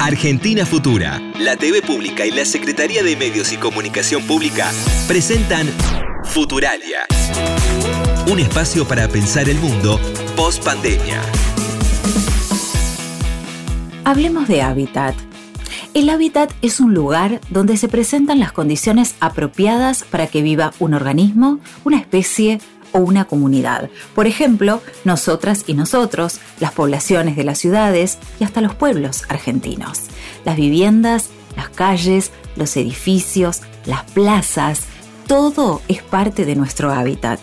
Argentina Futura, la TV Pública y la Secretaría de Medios y Comunicación Pública presentan Futuralia. Un espacio para pensar el mundo post pandemia. Hablemos de hábitat. El hábitat es un lugar donde se presentan las condiciones apropiadas para que viva un organismo, una especie o una comunidad. Por ejemplo, nosotras y nosotros, las poblaciones de las ciudades y hasta los pueblos argentinos. Las viviendas, las calles, los edificios, las plazas, todo es parte de nuestro hábitat.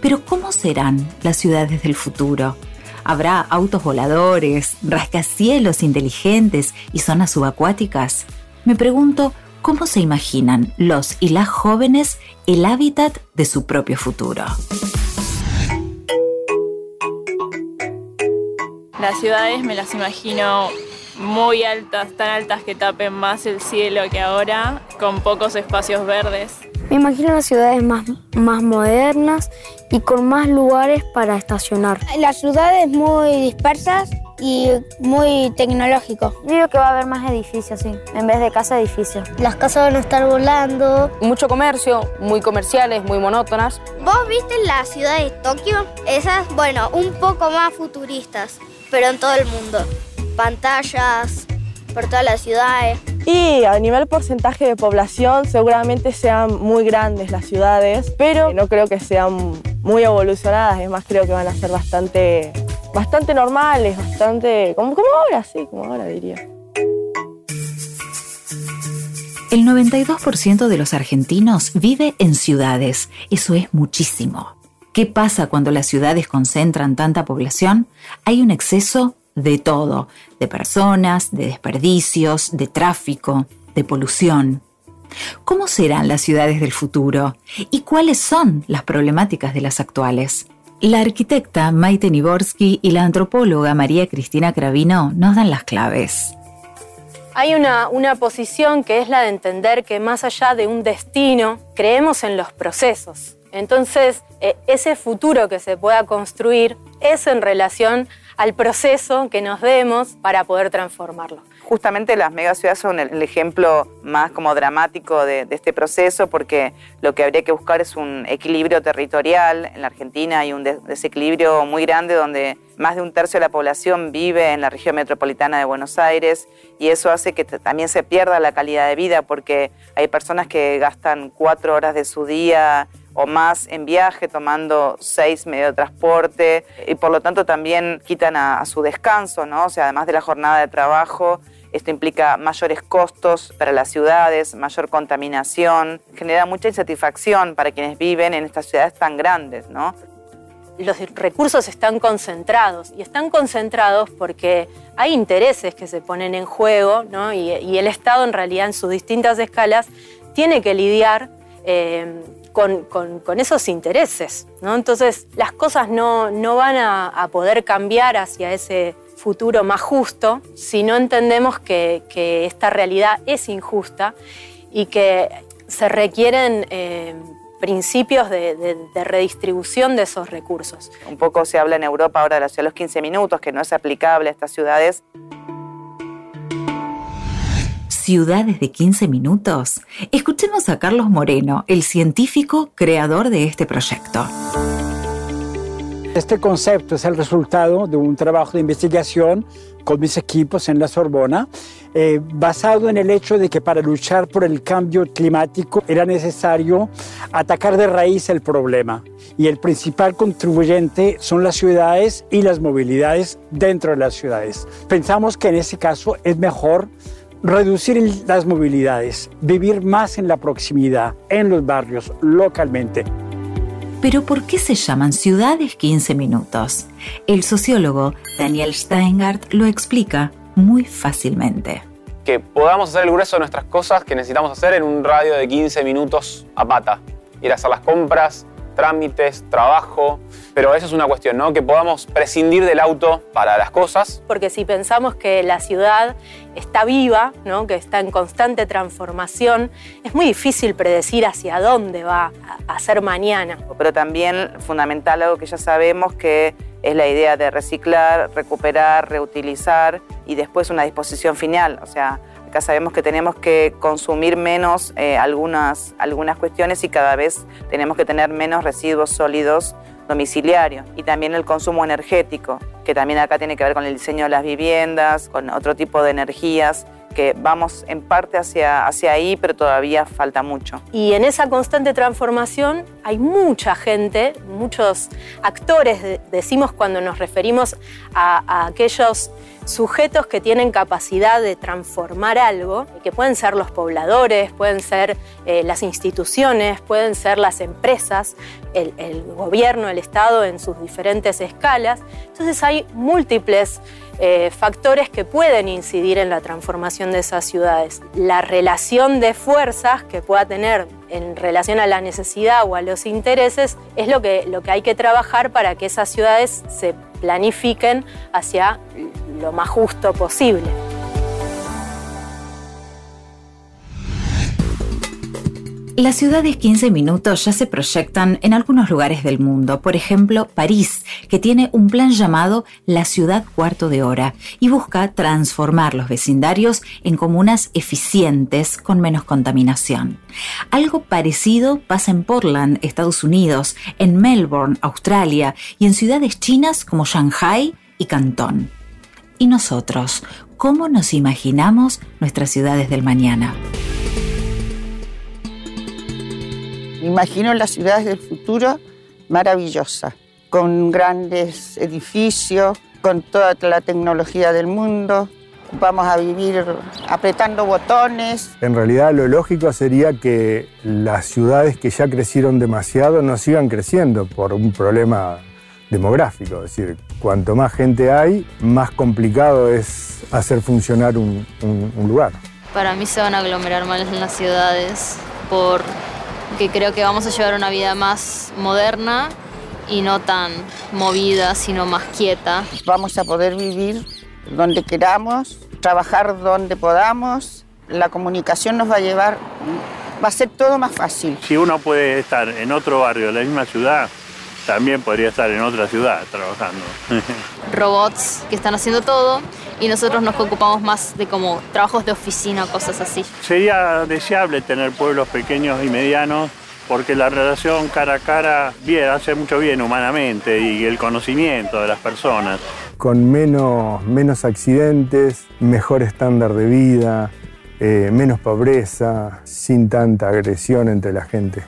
Pero ¿cómo serán las ciudades del futuro? ¿Habrá autos voladores, rascacielos inteligentes y zonas subacuáticas? Me pregunto, ¿Cómo se imaginan los y las jóvenes el hábitat de su propio futuro? Las ciudades me las imagino muy altas, tan altas que tapen más el cielo que ahora, con pocos espacios verdes. Me imagino las ciudades más, más modernas y con más lugares para estacionar. Las ciudades muy dispersas y muy tecnológico. Digo que va a haber más edificios, sí, en vez de casa, edificios. Las casas van a estar volando. Mucho comercio, muy comerciales, muy monótonas. ¿Vos viste la ciudad de Tokio? Esas, bueno, un poco más futuristas, pero en todo el mundo. Pantallas por todas las ciudades. Y a nivel porcentaje de población seguramente sean muy grandes las ciudades, pero no creo que sean muy evolucionadas, es más creo que van a ser bastante bastante normales, bastante. como, como ahora, sí, como ahora diría. El 92% de los argentinos vive en ciudades. Eso es muchísimo. ¿Qué pasa cuando las ciudades concentran tanta población? Hay un exceso de todo, de personas, de desperdicios, de tráfico, de polución. ¿Cómo serán las ciudades del futuro? ¿Y cuáles son las problemáticas de las actuales? La arquitecta Maite Niborsky y la antropóloga María Cristina Cravino nos dan las claves. Hay una, una, posición que es la de entender que más allá de un destino, creemos en los procesos. Entonces, eh, ese futuro que se pueda construir es en relación al proceso que nos demos para poder transformarlo justamente las megaciudades son el, ejemplo más como dramático de, este proceso porque lo que habría que buscar es un equilibrio territorial. En la Argentina hay un desequilibrio muy grande donde más de un tercio de la población vive en la región metropolitana de Buenos Aires y eso hace que también se pierda la calidad de vida porque hay personas que gastan cuatro horas de su día o más en viaje, tomando seis medios de transporte y por lo tanto también quitan a, su descanso, ¿no? O sea, además de la jornada de trabajo, esto implica mayores costos para las ciudades, mayor contaminación, genera mucha insatisfacción para quienes viven en estas ciudades tan grandes, ¿no? Los recursos están concentrados y están concentrados porque hay intereses que se ponen en juego ¿no? y, el Estado en realidad en sus distintas escalas tiene que lidiar eh, con, esos intereses. Entonces las cosas no, no van a, poder cambiar hacia ese futuro más justo si no entendemos que, esta realidad es injusta y que se requieren eh, principios de, redistribución de esos recursos. Un poco se habla en Europa ahora de de los 15 minutos, que no es aplicable a estas ciudades. Ciudades de 15 minutos. Escuchemos a Carlos Moreno, el científico creador de este proyecto. Este concepto es el resultado de un trabajo de investigación con mis equipos en la Sorbona, eh, basado en el hecho de que para luchar por el cambio climático era necesario atacar de raíz el problema. Y el principal contribuyente son las ciudades y las movilidades dentro de las ciudades. Pensamos que en ese caso es mejor reducir las movilidades, vivir más en la proximidad, en los barrios, localmente. Pero ¿por qué se llaman ciudades 15 minutos? El sociólogo Daniel Steingart lo explica muy fácilmente. Que podamos hacer el grueso de nuestras cosas que necesitamos hacer en un radio de 15 minutos a pata. Ir a hacer las compras, trámites, trabajo, pero eso es una cuestión, ¿no? Que podamos prescindir del auto para las cosas. Porque si pensamos que la ciudad está viva, ¿no? Que está en constante transformación, es muy difícil predecir hacia dónde va a ser mañana. Pero también fundamental algo que ya sabemos que es la idea de reciclar, recuperar, reutilizar y después una disposición final. O sea, acá sabemos que tenemos que consumir menos eh, algunas, algunas cuestiones y cada vez tenemos que tener menos residuos sólidos domiciliarios y también el consumo energético, que también acá tiene que ver con el diseño de las viviendas, con otro tipo de energías que vamos en parte hacia, hacia ahí, pero todavía falta mucho. Y en esa constante transformación hay mucha gente, muchos actores, decimos cuando nos referimos a, aquellos sujetos que tienen capacidad de transformar algo, que pueden ser los pobladores, pueden ser eh, las instituciones, pueden ser las empresas, el, el, gobierno, el Estado en sus diferentes escalas. Entonces hay múltiples eh, factores que pueden incidir en la transformación de esas ciudades. La relación de fuerzas que pueda tener en relación a la necesidad o a los intereses es lo que, lo que hay que trabajar para que esas ciudades se planifiquen hacia lo más justo posible. Las ciudades 15 minutos ya se proyectan en algunos lugares del mundo, por ejemplo París, que tiene un plan llamado La ciudad cuarto de hora y busca transformar los vecindarios en comunas eficientes con menos contaminación. Algo parecido pasa en Portland, Estados Unidos, en Melbourne, Australia y en ciudades chinas como Shanghai y Cantón. ¿Y nosotros? ¿Cómo nos imaginamos nuestras ciudades del mañana? Imagino las ciudades del futuro maravillosas, con grandes edificios, con toda la tecnología del mundo. Vamos a vivir apretando botones. En realidad lo lógico sería que las ciudades que ya crecieron demasiado no sigan creciendo por un problema demográfico. Es decir, cuanto más gente hay, más complicado es hacer funcionar un, lugar. Para mí se van a aglomerar más en las ciudades por que creo que vamos a llevar una vida más moderna y no tan movida, sino más quieta. Vamos a poder vivir donde queramos, trabajar donde podamos. La comunicación nos va a llevar, va a ser todo más fácil. Si uno puede estar en otro barrio de la misma ciudad, también podría estar en otra ciudad trabajando. Robots que están haciendo todo y nosotros nos ocupamos más de como trabajos de oficina, cosas así. Sería deseable tener pueblos pequeños y medianos porque la relación cara a cara bien, hace mucho bien humanamente y el conocimiento de las personas. Con menos, menos accidentes, mejor estándar de vida, eh, menos pobreza, sin tanta agresión entre la gente.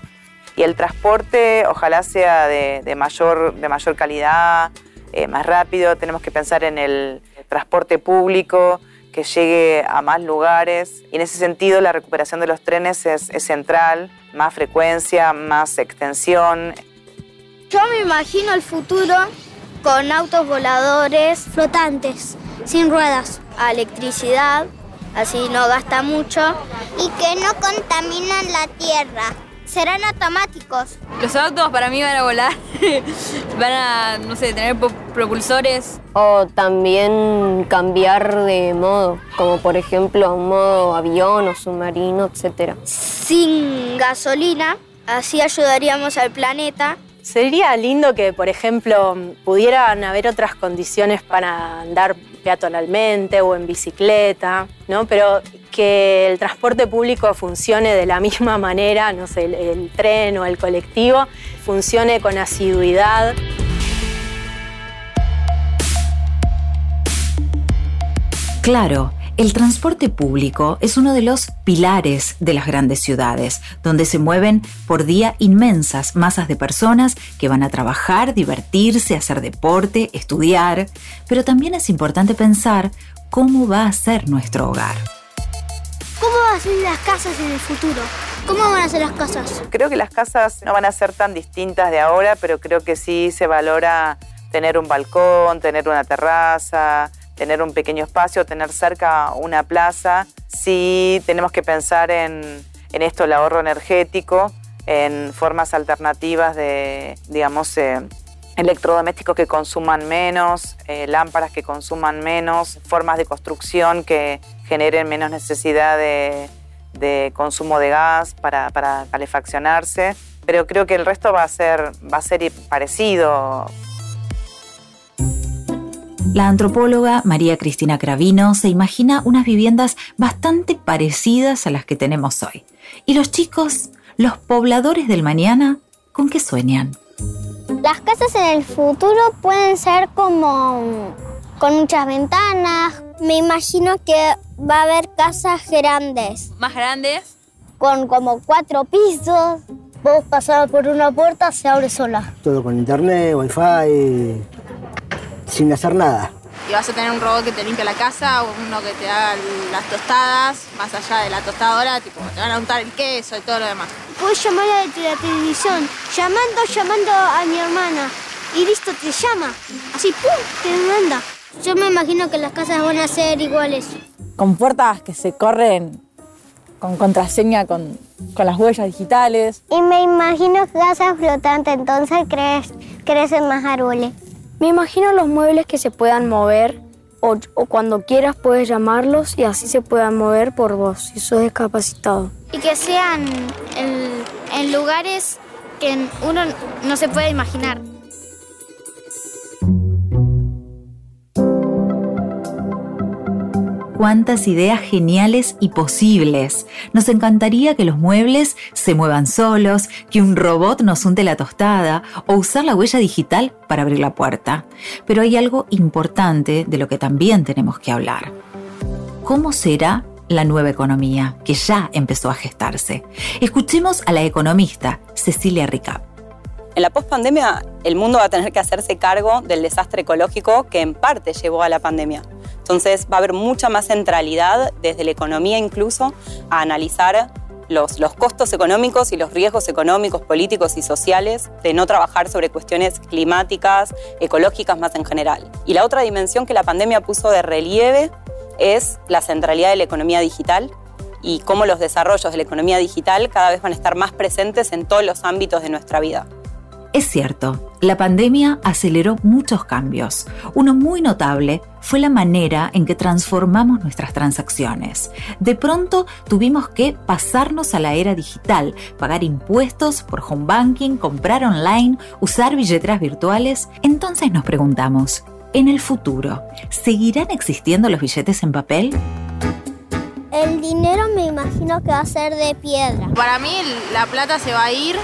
Y el transporte ojalá sea de, mayor, de mayor calidad, eh, más rápido. Tenemos que pensar en el transporte público que llegue a más lugares. Y en ese sentido la recuperación de los trenes es, central, más frecuencia, más extensión. Yo me imagino el futuro con autos voladores flotantes, sin ruedas, a electricidad, así no gasta mucho. Y que no contaminan la tierra serán automáticos. Los autos para mí van a volar, van a, no sé, tener propulsores. O también cambiar de modo, como por ejemplo un modo avión o submarino, etc. Sin gasolina, así ayudaríamos al planeta. Sería lindo que, por ejemplo, pudieran haber otras condiciones para andar peatonalmente o en bicicleta, ¿no? Pero que el transporte público funcione de la misma manera, no sé, el, tren o el colectivo, funcione con asiduidad. Claro, el transporte público es uno de los pilares de las grandes ciudades, donde se mueven por día inmensas masas de personas que van a trabajar, divertirse, hacer deporte, estudiar, pero también es importante pensar cómo va a ser nuestro hogar. ¿Cómo van a ser las casas en el futuro? ¿Cómo van a ser las casas? Creo que las casas no van a ser tan distintas de ahora, pero creo que sí se valora tener un balcón, tener una terraza, tener un pequeño espacio, tener cerca una plaza. Sí tenemos que pensar en, esto, el ahorro energético, en formas alternativas de, digamos, eh, electrodomésticos que consuman menos, eh, lámparas que consuman menos, formas de construcción que generen menos necesidad de, consumo de gas para, calefaccionarse. Pero creo que el resto va a ser, va a ser parecido. La antropóloga María Cristina Cravino se imagina unas viviendas bastante parecidas a las que tenemos hoy. ¿Y los chicos, los pobladores del mañana, con qué sueñan? Las casas en el futuro pueden ser como con muchas ventanas. Me imagino que va a haber casas grandes. ¿Más grandes? Con como cuatro pisos. Vos pasar por una puerta, se abre sola. Todo con internet, wifi, sin hacer nada. Y vas a tener un robot que te limpia la casa, uno que te haga las tostadas, más allá de la tostadora, tipo, te van a untar el queso y todo lo demás. Puedes llamar a la televisión, llamando, llamando a mi hermana. Y listo, te llama. Así, ¡pum! te manda. Yo me imagino que las casas van a ser iguales. Con puertas que se corren con contraseña, con, con las huellas digitales. Y me imagino casas flotantes, entonces crees, crecen más árboles. Me imagino los muebles que se puedan mover o, o, cuando quieras puedes llamarlos y así se puedan mover por vos si sos discapacitado. Y que sean en, en lugares que uno no se puede imaginar. Cuántas ideas geniales y posibles. Nos encantaría que los muebles se muevan solos, que un robot nos unte la tostada o usar la huella digital para abrir la puerta. Pero hay algo importante de lo que también tenemos que hablar. ¿Cómo será la nueva economía que ya empezó a gestarse? Escuchemos a la economista Cecilia Ricap. En la pospandemia, el mundo va a tener que hacerse cargo del desastre ecológico que en parte llevó a la pandemia. Entonces va a haber mucha más centralidad desde la economía incluso a analizar los, los, costos económicos y los riesgos económicos, políticos y sociales de no trabajar sobre cuestiones climáticas, ecológicas más en general. Y la otra dimensión que la pandemia puso de relieve es la centralidad de la economía digital y cómo los desarrollos de la economía digital cada vez van a estar más presentes en todos los ámbitos de nuestra vida. Es cierto, la pandemia aceleró muchos cambios. Uno muy notable fue la manera en que transformamos nuestras transacciones. De pronto tuvimos que pasarnos a la era digital, pagar impuestos por home banking, comprar online, usar billeteras virtuales. Entonces nos preguntamos, ¿en el futuro seguirán existiendo los billetes en papel? El dinero me imagino que va a ser de piedra. Para mí la plata se va a ir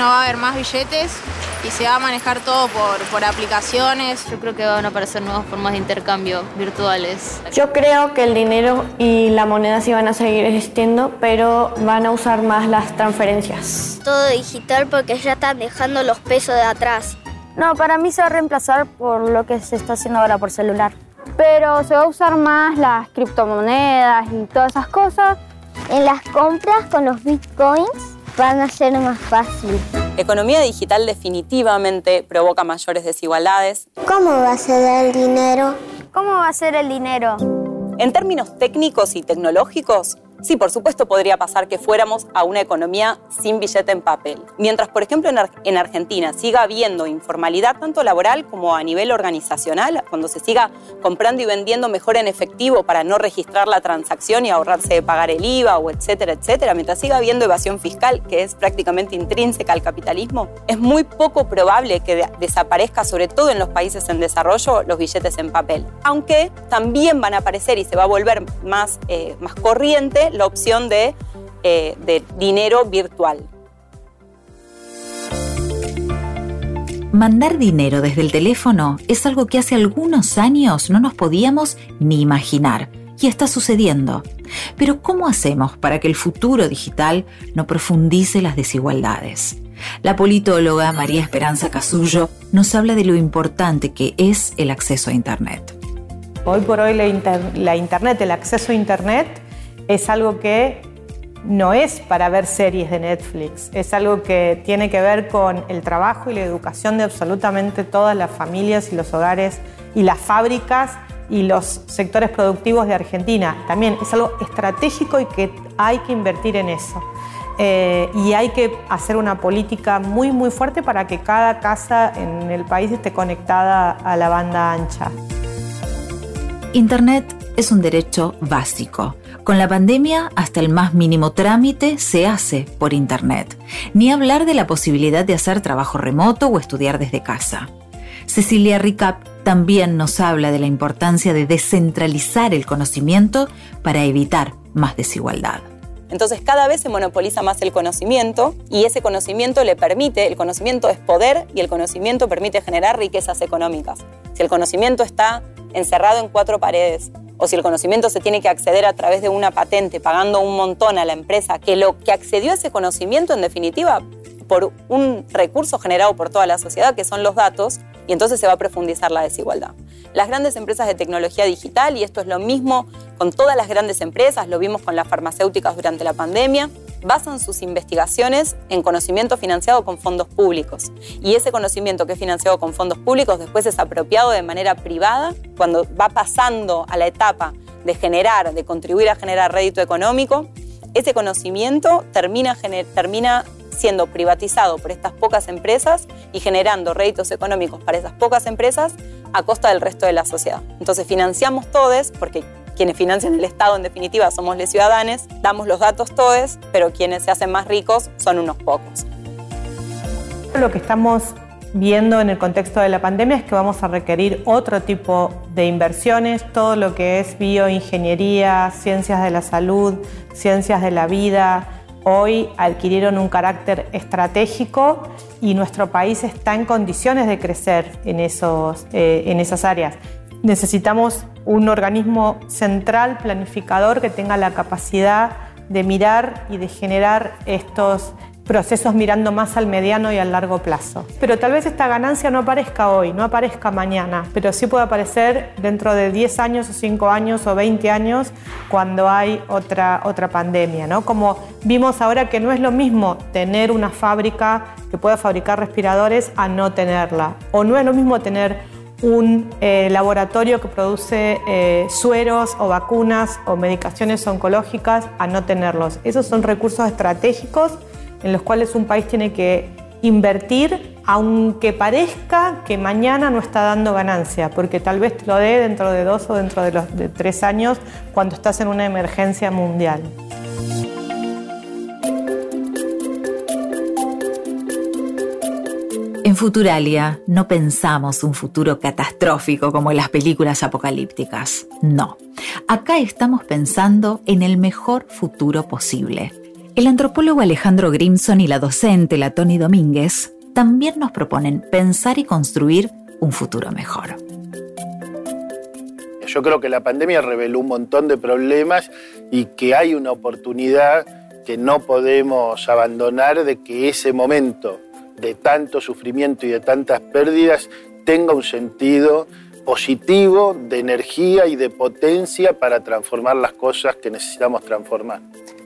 no va a haber más billetes y se va a manejar todo por, por aplicaciones. Yo creo que van a aparecer nuevas formas de intercambio virtuales. Yo creo que el dinero y la moneda sí van a seguir existiendo, pero van a usar más las transferencias. Todo digital porque ya están dejando los pesos de atrás. No, para mí se va a reemplazar por lo que se está haciendo ahora por celular. Pero se va a usar más las criptomonedas y todas esas cosas. En las compras con los bitcoins van a ser más fácil. Economía digital definitivamente provoca mayores desigualdades. ¿Cómo va a ser el dinero? ¿Cómo va a ser el dinero? En términos técnicos y tecnológicos, Sí, por supuesto podría pasar que fuéramos a una economía sin billete en papel. Mientras, por ejemplo, en, Ar en, Argentina siga habiendo informalidad tanto laboral como a nivel organizacional, cuando se siga comprando y vendiendo mejor en efectivo para no registrar la transacción y ahorrarse de pagar el IVA o etcétera, etcétera, mientras siga habiendo evasión fiscal, que es prácticamente intrínseca al capitalismo, es muy poco probable que de desaparezca, sobre todo en los países en desarrollo, los billetes en papel. Aunque también van a aparecer y se va a volver más, eh, más corriente la opción de, eh, de dinero virtual. Mandar dinero desde el teléfono es algo que hace algunos años no nos podíamos ni imaginar y está sucediendo. Pero ¿cómo hacemos para que el futuro digital no profundice las desigualdades? La politóloga María Esperanza Casullo nos habla de lo importante que es el acceso a Internet. Hoy por hoy la, inter la Internet, el acceso a Internet, es algo que no es para ver series de Netflix, es algo que tiene que ver con el trabajo y la educación de absolutamente todas las familias y los hogares y las fábricas y los sectores productivos de Argentina. También es algo estratégico y que hay que invertir en eso. Eh, y hay que hacer una política muy, muy fuerte para que cada casa en el país esté conectada a la banda ancha. Internet es un derecho básico. Con la pandemia, hasta el más mínimo trámite se hace por Internet. Ni hablar de la posibilidad de hacer trabajo remoto o estudiar desde casa. Cecilia Ricap también nos habla de la importancia de descentralizar el conocimiento para evitar más desigualdad. Entonces cada vez se monopoliza más el conocimiento y ese conocimiento le permite, el conocimiento es poder y el conocimiento permite generar riquezas económicas. Si el conocimiento está encerrado en cuatro paredes o si el conocimiento se tiene que acceder a través de una patente pagando un montón a la empresa que lo que accedió a ese conocimiento en definitiva por un recurso generado por toda la sociedad que son los datos y entonces se va a profundizar la desigualdad. Las grandes empresas de tecnología digital, y esto es lo mismo con todas las grandes empresas, lo vimos con las farmacéuticas durante la pandemia, basan sus investigaciones en conocimiento financiado con fondos públicos. Y ese conocimiento que es financiado con fondos públicos después es apropiado de manera privada cuando va pasando a la etapa de generar, de contribuir a generar rédito económico. Ese conocimiento termina, termina siendo privatizado por estas pocas empresas y generando réditos económicos para esas pocas empresas a costa del resto de la sociedad. Entonces financiamos todos, porque quienes financian el Estado en definitiva somos los ciudadanos, damos los datos todos, pero quienes se hacen más ricos son unos pocos. Lo que estamos viendo en el contexto de la pandemia es que vamos a requerir otro tipo de inversiones, todo lo que es bioingeniería, ciencias de la salud, ciencias de la vida, hoy adquirieron un carácter estratégico y nuestro país está en condiciones de crecer en, esos, eh, en esas áreas. Necesitamos un organismo central, planificador, que tenga la capacidad de mirar y de generar estos procesos mirando más al mediano y al largo plazo. Pero tal vez esta ganancia no aparezca hoy, no aparezca mañana, pero sí puede aparecer dentro de 10 años o 5 años o 20 años cuando hay otra, otra pandemia. ¿no? Como vimos ahora que no es lo mismo tener una fábrica que pueda fabricar respiradores a no tenerla. O no es lo mismo tener un eh, laboratorio que produce eh, sueros o vacunas o medicaciones oncológicas a no tenerlos. Esos son recursos estratégicos en los cuales un país tiene que invertir aunque parezca que mañana no está dando ganancia, porque tal vez te lo dé dentro de dos o dentro de, los, de tres años cuando estás en una emergencia mundial. Futuralia no pensamos un futuro catastrófico como en las películas apocalípticas. No. Acá estamos pensando en el mejor futuro posible el antropólogo Alejandro Grimson y la docente la Tony Domínguez también nos proponen pensar y construir un futuro mejor. Yo creo que la pandemia reveló un montón de problemas y que hay una oportunidad que no podemos abandonar de que ese momento de tanto sufrimiento y de tantas pérdidas tenga un sentido positivo de energía y de potencia para transformar las cosas que necesitamos transformar.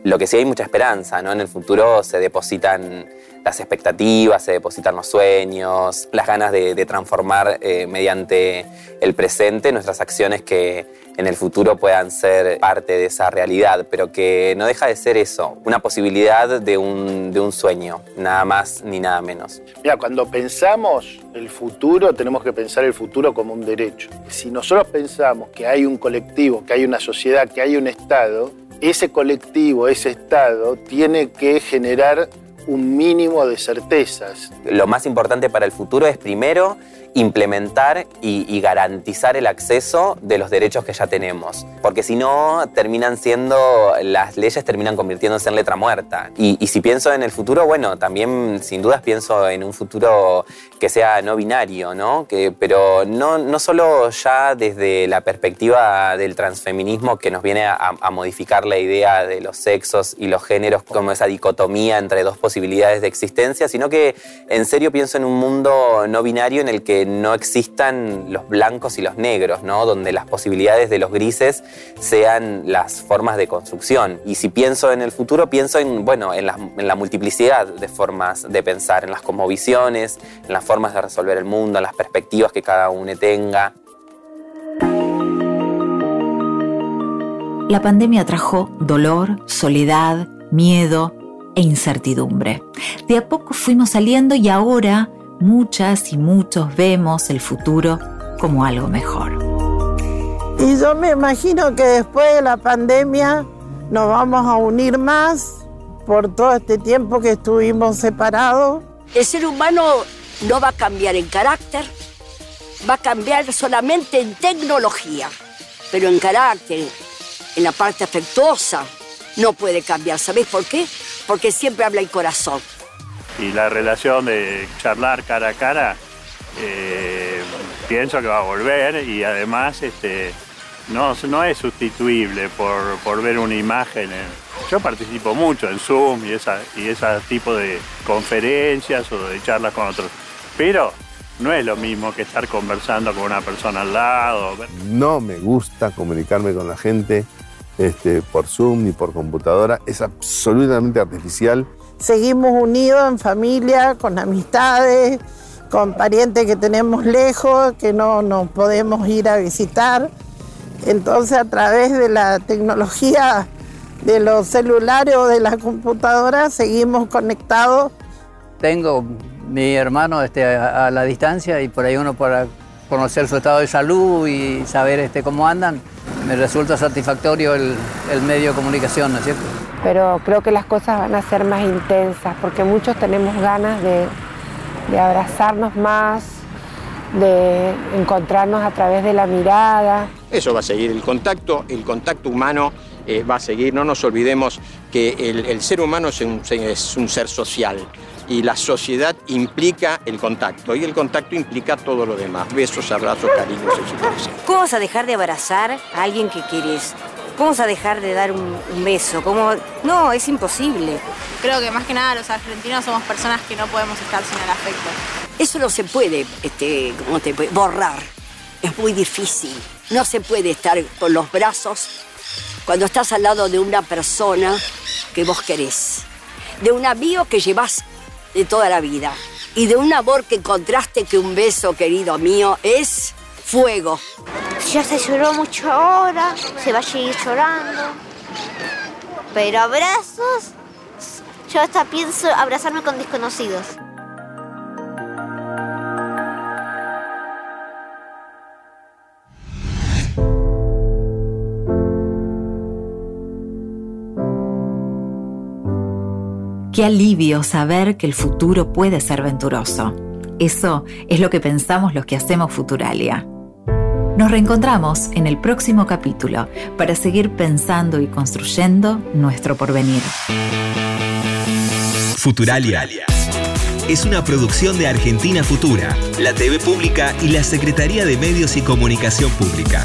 Lo que sí hay mucha esperanza, ¿no? En el futuro se depositan las expectativas, se depositan los sueños, las ganas de, transformar eh, mediante el presente nuestras acciones que en el futuro puedan ser parte de esa realidad, pero que no deja de ser eso, una posibilidad de un, de un sueño, nada más ni nada menos. Mira, cuando pensamos el futuro, tenemos que pensar el futuro como un derecho. Si nosotros pensamos que hay un colectivo, que hay una sociedad, que hay un Estado, ese colectivo, ese Estado, tiene que generar un mínimo de certezas. Lo más importante para el futuro es primero implementar y, garantizar el acceso de los derechos que ya tenemos. Porque si no, terminan siendo, las leyes terminan convirtiéndose en letra muerta. Y, si pienso en el futuro, bueno, también sin dudas pienso en un futuro que sea no binario, ¿no? Que, pero no, no solo ya desde la perspectiva del transfeminismo que nos viene a, a modificar la idea de los sexos y los géneros como esa dicotomía entre dos posibilidades de existencia, sino que en serio pienso en un mundo no binario en el que no existan los blancos y los negros, ¿no? donde las posibilidades de los grises sean las formas de construcción. Y si pienso en el futuro, pienso en, bueno, en, la, multiplicidad de formas de pensar, en las cosmovisiones, en las formas de resolver el mundo, en las perspectivas que cada uno tenga. La pandemia trajo dolor, soledad, miedo e incertidumbre. De a poco fuimos saliendo y ahora muchas y muchos vemos el futuro como algo mejor. Y yo me imagino que después de la pandemia nos vamos a unir más por todo este tiempo que estuvimos separados. El ser humano no va a cambiar en carácter, va a cambiar solamente en tecnología, pero en carácter, en la parte afectuosa, no puede cambiar. ¿Sabéis por qué? Porque siempre habla el corazón. Y la relación de charlar cara a cara, eh, pienso que va a volver y además este, no, no es sustituible por, por ver una imagen. Yo participo mucho en Zoom y, esa, y ese tipo de conferencias o de charlas con otros, pero no es lo mismo que estar conversando con una persona al lado. No me gusta comunicarme con la gente este, por Zoom ni por computadora, es absolutamente artificial. Seguimos unidos en familia, con amistades, con parientes que tenemos lejos, que no nos podemos ir a visitar. Entonces a través de la tecnología de los celulares o de las computadoras seguimos conectados. Tengo mi hermano este, a, la distancia y por ahí uno para conocer su estado de salud y saber este, cómo andan, me resulta satisfactorio el, medio de comunicación, ¿no es cierto? Pero creo que las cosas van a ser más intensas porque muchos tenemos ganas de, de abrazarnos más, de encontrarnos a través de la mirada. Eso va a seguir, el contacto, el contacto humano eh, va a seguir. No nos olvidemos que el, ser humano es un, es un, ser social y la sociedad implica el contacto y el contacto implica todo lo demás. Besos, abrazos, cariños, etc. ¿Cómo vas a dejar de abrazar a alguien que quieres? ¿Cómo vas a dejar de dar un, beso? ¿Cómo? No, es imposible. Creo que más que nada los argentinos somos personas que no podemos estar sin el afecto. Eso no se puede, este, ¿cómo te puede? borrar. Es muy difícil. No se puede estar con los brazos cuando estás al lado de una persona que vos querés, de un amigo que llevas de toda la vida y de un amor que encontraste que un beso, querido mío, es fuego. Ya se lloró mucho ahora, se va a seguir llorando. Pero abrazos, yo hasta pienso abrazarme con desconocidos. Qué alivio saber que el futuro puede ser venturoso. Eso es lo que pensamos los que hacemos Futuralia. Nos reencontramos en el próximo capítulo para seguir pensando y construyendo nuestro porvenir. Futuralia es una producción de Argentina Futura, la TV Pública y la Secretaría de Medios y Comunicación Pública.